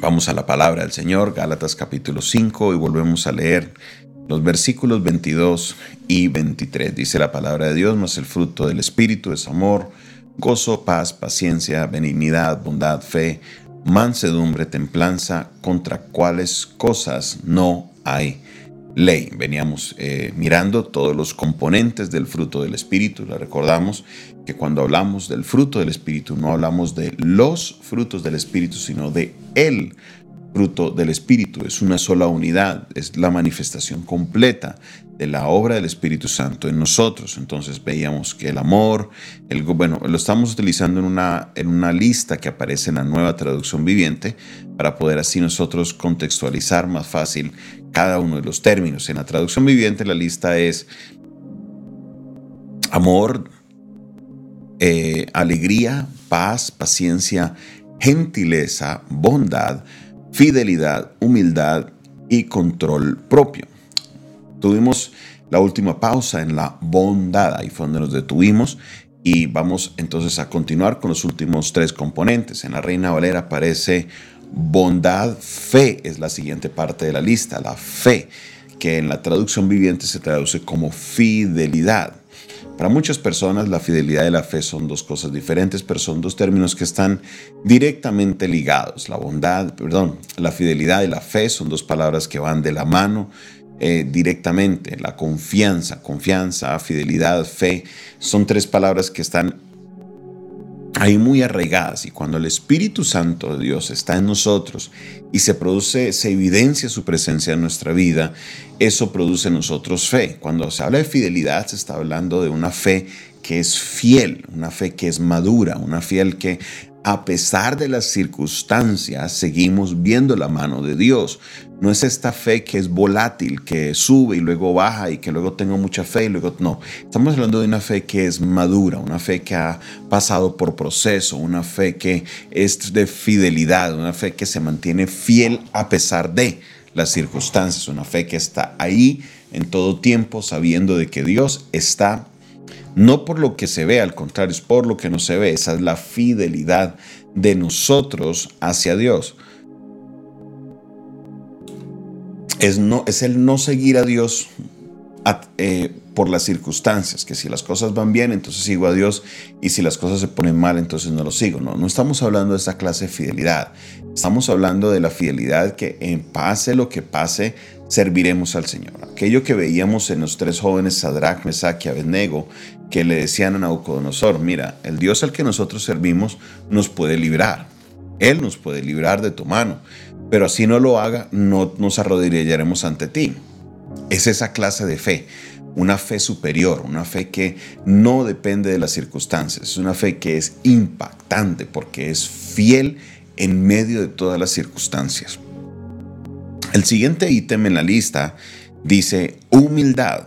Vamos a la palabra del Señor, Gálatas capítulo 5, y volvemos a leer los versículos 22 y 23. Dice la palabra de Dios, más el fruto del Espíritu es amor, gozo, paz, paciencia, benignidad, bondad, fe, mansedumbre, templanza, contra cuáles cosas no hay ley. Veníamos eh, mirando todos los componentes del fruto del Espíritu. Le recordamos que cuando hablamos del fruto del Espíritu no hablamos de los frutos del Espíritu, sino de el fruto del Espíritu. Es una sola unidad, es la manifestación completa de la obra del Espíritu Santo en nosotros. Entonces veíamos que el amor, el, bueno, lo estamos utilizando en una, en una lista que aparece en la nueva traducción viviente para poder así nosotros contextualizar más fácil cada uno de los términos. En la traducción viviente la lista es amor, eh, alegría, paz, paciencia, gentileza, bondad, fidelidad, humildad y control propio. Tuvimos la última pausa en la bondad, ahí fue donde nos detuvimos y vamos entonces a continuar con los últimos tres componentes. En la Reina Valera aparece bondad, fe es la siguiente parte de la lista, la fe, que en la traducción viviente se traduce como fidelidad. Para muchas personas la fidelidad y la fe son dos cosas diferentes, pero son dos términos que están directamente ligados. La bondad, perdón, la fidelidad y la fe son dos palabras que van de la mano eh, directamente. La confianza, confianza, fidelidad, fe, son tres palabras que están ahí muy arraigadas y cuando el Espíritu Santo de Dios está en nosotros y se produce, se evidencia su presencia en nuestra vida, eso produce en nosotros fe. Cuando se habla de fidelidad se está hablando de una fe que es fiel, una fe que es madura, una fe que a pesar de las circunstancias, seguimos viendo la mano de Dios. No es esta fe que es volátil, que sube y luego baja y que luego tengo mucha fe y luego no. Estamos hablando de una fe que es madura, una fe que ha pasado por proceso, una fe que es de fidelidad, una fe que se mantiene fiel a pesar de las circunstancias, una fe que está ahí en todo tiempo sabiendo de que Dios está no por lo que se ve, al contrario, es por lo que no se ve. Esa es la fidelidad de nosotros hacia Dios. Es, no, es el no seguir a Dios eh, por las circunstancias, que si las cosas van bien, entonces sigo a Dios, y si las cosas se ponen mal, entonces no lo sigo. No, no estamos hablando de esa clase de fidelidad. Estamos hablando de la fidelidad que en pase lo que pase, serviremos al Señor. Aquello que veíamos en los tres jóvenes, Sadrach, Mesach y Abednego, que le decían a Nabucodonosor, mira, el Dios al que nosotros servimos nos puede librar. Él nos puede librar de tu mano, pero así no lo haga, no nos arrodillaremos ante ti. Es esa clase de fe, una fe superior, una fe que no depende de las circunstancias, es una fe que es impactante porque es fiel en medio de todas las circunstancias. El siguiente ítem en la lista dice humildad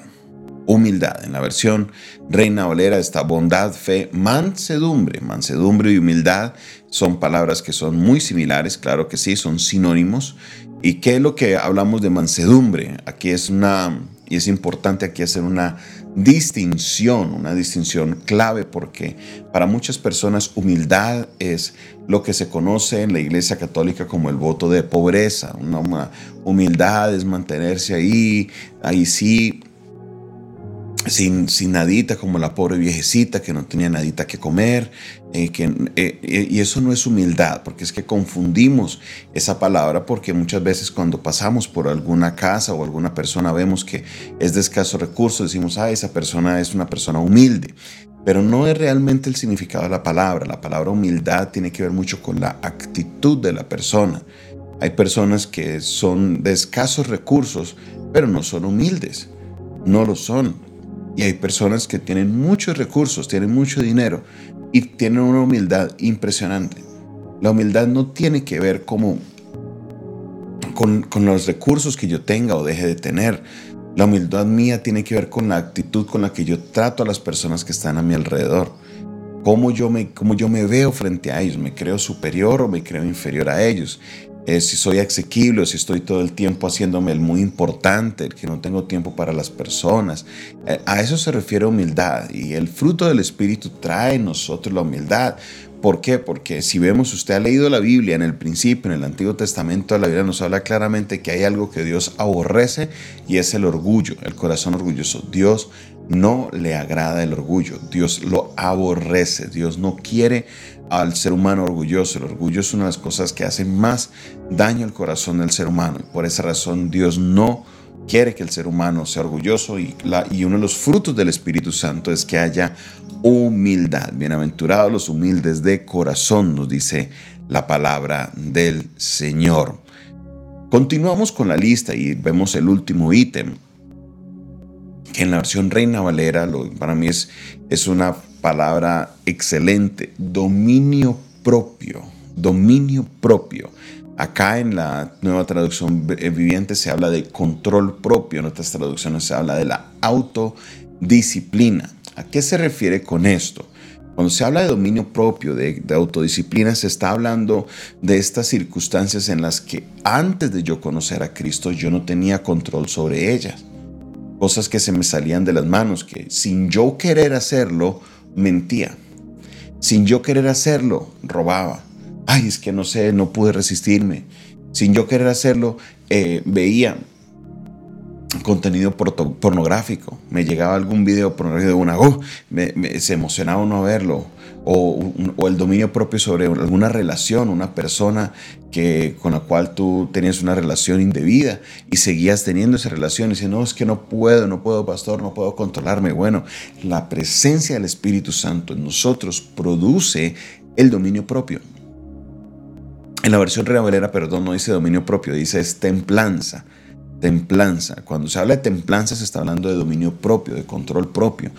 humildad. En la versión Reina Valera está bondad, fe, mansedumbre. Mansedumbre y humildad son palabras que son muy similares, claro que sí, son sinónimos. ¿Y qué es lo que hablamos de mansedumbre? Aquí es una, y es importante aquí hacer una distinción, una distinción clave porque para muchas personas humildad es lo que se conoce en la Iglesia Católica como el voto de pobreza. Una humildad es mantenerse ahí, ahí sí, sin, sin, nadita, como la pobre viejecita que no tenía nadita que comer. Eh, eh, eh, y eso no es humildad, porque es que confundimos esa palabra, porque muchas veces cuando pasamos por alguna casa o alguna persona vemos que es de escasos recursos, decimos, ah, esa persona es una persona humilde. Pero no es realmente el significado de la palabra. La palabra humildad tiene que ver mucho con la actitud de la persona. Hay personas que son de escasos recursos, pero no son humildes. No lo son y hay personas que tienen muchos recursos, tienen mucho dinero y tienen una humildad impresionante. La humildad no tiene que ver con, con los recursos que yo tenga o deje de tener. La humildad mía tiene que ver con la actitud con la que yo trato a las personas que están a mi alrededor. Cómo yo me, cómo yo me veo frente a ellos. ¿Me creo superior o me creo inferior a ellos? Eh, si soy asequible si estoy todo el tiempo haciéndome el muy importante, el que no tengo tiempo para las personas. Eh, a eso se refiere humildad y el fruto del Espíritu trae en nosotros la humildad. ¿Por qué? Porque si vemos, usted ha leído la Biblia en el principio, en el Antiguo Testamento, la Biblia nos habla claramente que hay algo que Dios aborrece y es el orgullo, el corazón orgulloso. Dios no le agrada el orgullo, Dios lo aborrece, Dios no quiere al ser humano orgulloso. El orgullo es una de las cosas que hace más daño al corazón del ser humano. Por esa razón Dios no quiere que el ser humano sea orgulloso y, y uno de los frutos del Espíritu Santo es que haya humildad. Bienaventurados los humildes de corazón, nos dice la palabra del Señor. Continuamos con la lista y vemos el último ítem, que en la versión Reina Valera para mí es, es una palabra excelente, dominio propio, dominio propio. Acá en la nueva traducción viviente se habla de control propio, en otras traducciones se habla de la autodisciplina. ¿A qué se refiere con esto? Cuando se habla de dominio propio, de, autodisciplina, se está hablando de estas circunstancias en las que antes de yo conocer a Cristo yo no tenía control sobre ellas. Cosas que se me salían de las manos, que sin yo querer hacerlo, mentía. Sin yo querer hacerlo, robaba. Ay, es que no sé, no pude resistirme. Sin yo querer hacerlo, eh, veía contenido pornográfico. Me llegaba algún video pornográfico de una, oh, se emocionaba uno a verlo. O, el dominio propio sobre alguna relación, una persona que, con la cual tú tenías una relación indebida y seguías teniendo esa relación y dices, no, es que no puedo, no puedo, pastor, no puedo controlarme. Bueno, la presencia del Espíritu Santo en nosotros produce el dominio propio. En la versión Reina Valera, perdón, no dice dominio propio, dice es templanza templanza. Cuando se habla de templanza se está hablando de dominio propio, de control propio,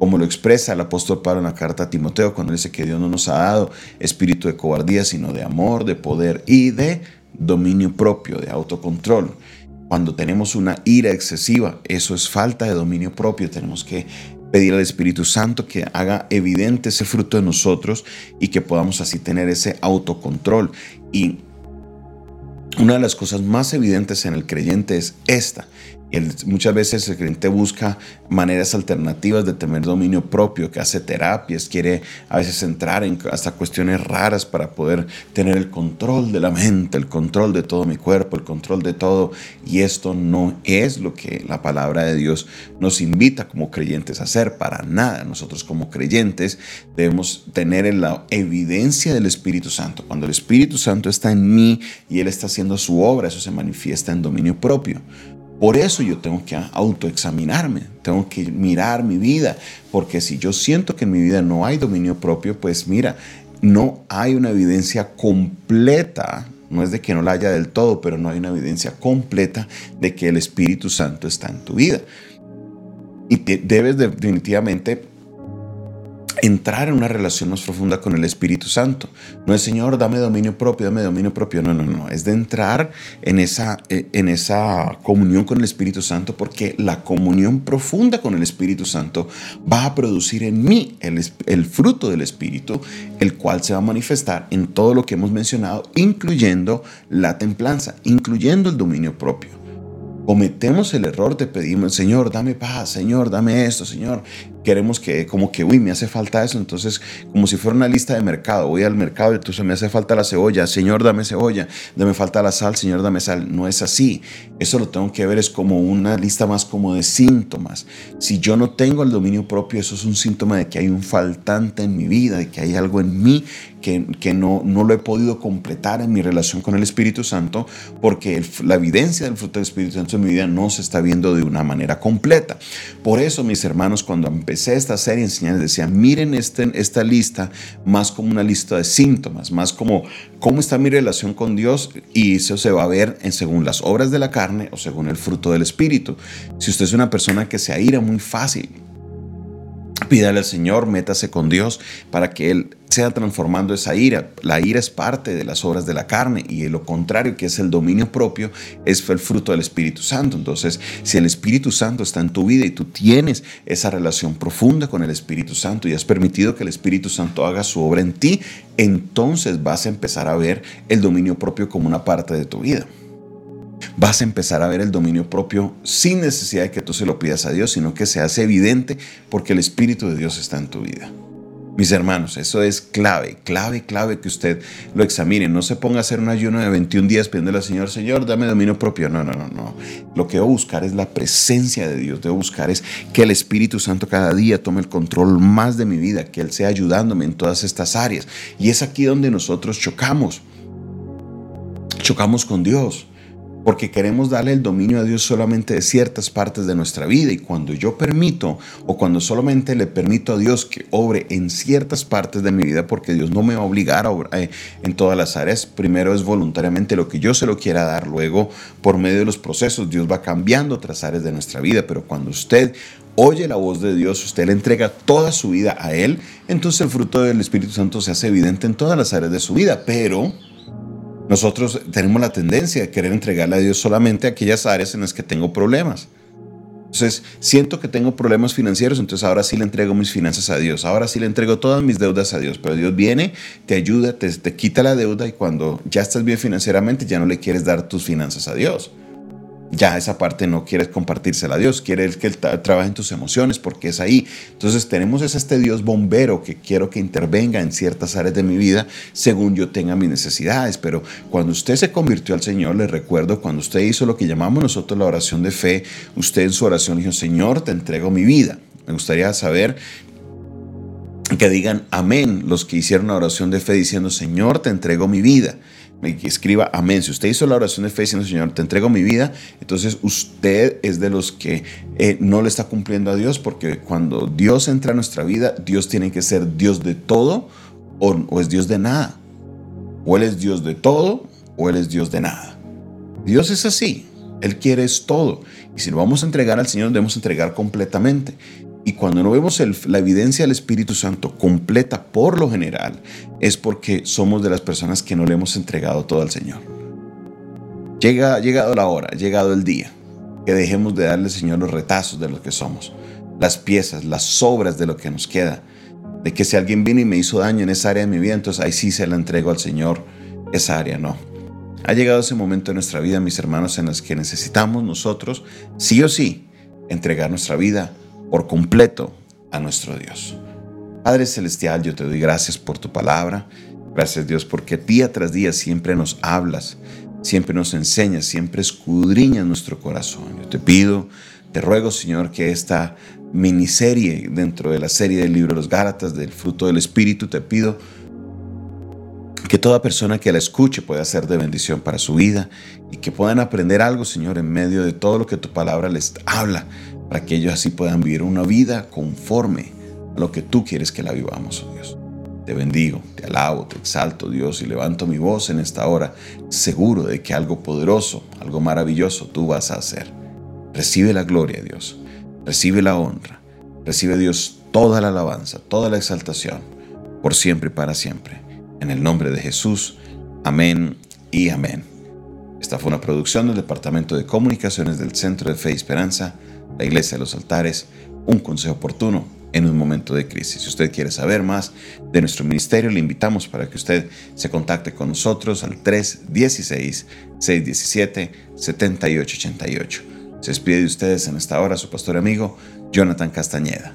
como lo expresa el apóstol Pablo en la carta a Timoteo, cuando dice que Dios no nos ha dado espíritu de cobardía, sino de amor, de poder y de dominio propio, de autocontrol. Cuando tenemos una ira excesiva, eso es falta de dominio propio. Tenemos que pedir al Espíritu Santo que haga evidente ese fruto de nosotros y que podamos así tener ese autocontrol. Y una de las cosas más evidentes en el creyente es esta, muchas veces el creyente busca maneras alternativas de tener dominio propio, que hace terapias, quiere a veces entrar en hasta cuestiones raras para poder tener el control de la mente, el control de todo mi cuerpo, el control de todo. Y esto no es lo que la palabra de Dios nos invita como creyentes a hacer, para nada. Nosotros como creyentes debemos tener la evidencia del Espíritu Santo. Cuando el Espíritu Santo está en mí y Él está haciendo su obra, eso se manifiesta en dominio propio. Por eso yo tengo que autoexaminarme, tengo que mirar mi vida, porque si yo siento que en mi vida no hay dominio propio, pues mira, no hay una evidencia completa, no es de que no la haya del todo, pero no hay una evidencia completa de que el Espíritu Santo está en tu vida. Y debes definitivamente entrar en una relación más profunda con el Espíritu Santo. No es, Señor, dame dominio propio, dame dominio propio. No, no, no. Es de entrar en esa, eh, en esa comunión con el Espíritu Santo porque la comunión profunda con el Espíritu Santo va a producir en mí el, el fruto del Espíritu, el cual se va a manifestar en todo lo que hemos mencionado, incluyendo la templanza, incluyendo el dominio propio cometemos el error de pedir, Señor, dame paz, Señor, dame esto, Señor. Queremos que, como que, uy, me hace falta eso. Entonces, como si fuera una lista de mercado, voy al mercado y entonces me hace falta la cebolla, Señor, dame cebolla, me falta la sal, Señor, dame sal. No es así. Eso lo tengo que ver, es como una lista más como de síntomas. Si yo no tengo el dominio propio, eso es un síntoma de que hay un faltante en mi vida, de que hay algo en mí que, no, no lo he podido completar en mi relación con el Espíritu Santo, porque la evidencia del fruto del Espíritu Santo en mi vida no se está viendo de una manera completa. Por eso, mis hermanos, cuando empecé esta serie enseñando, decía, miren este, esta lista más como una lista de síntomas, más como cómo está mi relación con Dios y eso se va a ver en según las obras de la carne o según el fruto del Espíritu. Si usted es una persona que se aira muy fácil, Pídale al Señor, métase con Dios para que Él sea transformando esa ira. La ira es parte de las obras de la carne y lo contrario, que es el dominio propio, es el fruto del Espíritu Santo. Entonces, si el Espíritu Santo está en tu vida y tú tienes esa relación profunda con el Espíritu Santo y has permitido que el Espíritu Santo haga su obra en ti, entonces vas a empezar a ver el dominio propio como una parte de tu vida vas a empezar a ver el dominio propio sin necesidad de que tú se lo pidas a Dios, sino que se hace evidente porque el Espíritu de Dios está en tu vida. Mis hermanos, eso es clave, clave, clave que usted lo examine. No se ponga a hacer un ayuno de 21 días pidiéndole al Señor, Señor, dame dominio propio. No, no, no, no. Lo que debo buscar es la presencia de Dios. Debo buscar es que el Espíritu Santo cada día tome el control más de mi vida, que Él sea ayudándome en todas estas áreas. Y es aquí donde nosotros chocamos. Chocamos con Dios porque queremos darle el dominio a Dios solamente de ciertas partes de nuestra vida. Y cuando yo permito o cuando solamente le permito a Dios que obre en ciertas partes de mi vida, porque Dios no me va a obligar a obrar eh, en todas las áreas, primero es voluntariamente lo que yo se lo quiera dar, luego por medio de los procesos Dios va cambiando otras áreas de nuestra vida, pero cuando usted oye la voz de Dios, usted le entrega toda su vida a Él, entonces el fruto del Espíritu Santo se hace evidente en todas las áreas de su vida, pero nosotros tenemos la tendencia de querer entregarle a Dios solamente aquellas áreas en las que tengo problemas. Entonces, siento que tengo problemas financieros, entonces ahora sí le entrego mis finanzas a Dios, ahora sí le entrego todas mis deudas a Dios, pero Dios viene, te ayuda, te, te quita la deuda y cuando ya estás bien financieramente ya no le quieres dar tus finanzas a Dios ya esa parte no quieres compartírsela a Dios, quieres que Él trabaje en tus emociones porque es ahí. Entonces tenemos este Dios bombero que quiero que intervenga en ciertas áreas de mi vida según yo tenga mis necesidades. Pero cuando usted se convirtió al Señor, le recuerdo, cuando usted hizo lo que llamamos nosotros la oración de fe, usted en su oración dijo, Señor, te entrego mi vida. Me gustaría saber que digan amén los que hicieron la oración de fe diciendo, Señor, te entrego mi vida que escriba amén. Si usted hizo la oración de fe diciendo, Señor, te entrego mi vida, entonces usted es de los que eh, no le está cumpliendo a Dios, porque cuando Dios entra a nuestra vida, Dios tiene que ser Dios de todo o, es Dios de nada. O Él es Dios de todo o Él es Dios de nada. Dios es así. Él quiere es todo. Y si lo vamos a entregar al Señor, debemos entregar completamente. Y cuando no vemos la evidencia del Espíritu Santo completa por lo general, es porque somos de las personas que no le hemos entregado todo al Señor. Llega, llegado la hora, llegado el día, que dejemos de darle al Señor los retazos de lo que somos, las piezas, las sobras de lo que nos queda. De que si alguien vino y me hizo daño en esa área de mi vida, entonces ahí sí se la entrego al Señor, esa área no. Ha llegado ese momento en nuestra vida, mis hermanos, en los que necesitamos nosotros, sí o sí, entregar nuestra vida por completo a nuestro Dios. Padre Celestial, yo te doy gracias por tu palabra. Gracias Dios porque día tras día siempre nos hablas, siempre nos enseñas, siempre escudriñas nuestro corazón. Yo te pido, te ruego Señor que esta miniserie dentro de la serie del libro de los Gálatas, del fruto del Espíritu, te pido que toda persona que la escuche pueda ser de bendición para su vida y que puedan aprender algo, Señor, en medio de todo lo que tu palabra les habla para que ellos así puedan vivir una vida conforme a lo que tú quieres que la vivamos, oh Dios. Te bendigo, te alabo, te exalto, Dios, y levanto mi voz en esta hora, seguro de que algo poderoso, algo maravilloso tú vas a hacer. Recibe la gloria, Dios. Recibe la honra. Recibe, Dios, toda la alabanza, toda la exaltación, por siempre y para siempre. En el nombre de Jesús. Amén y amén. Esta fue una producción del Departamento de Comunicaciones del Centro de Fe y Esperanza la Iglesia de los Altares, un consejo oportuno en un momento de crisis. Si usted quiere saber más de nuestro ministerio, le invitamos para que usted se contacte con nosotros al 316-617-7888. Se despide de ustedes en esta hora su pastor amigo Jonathan Castañeda.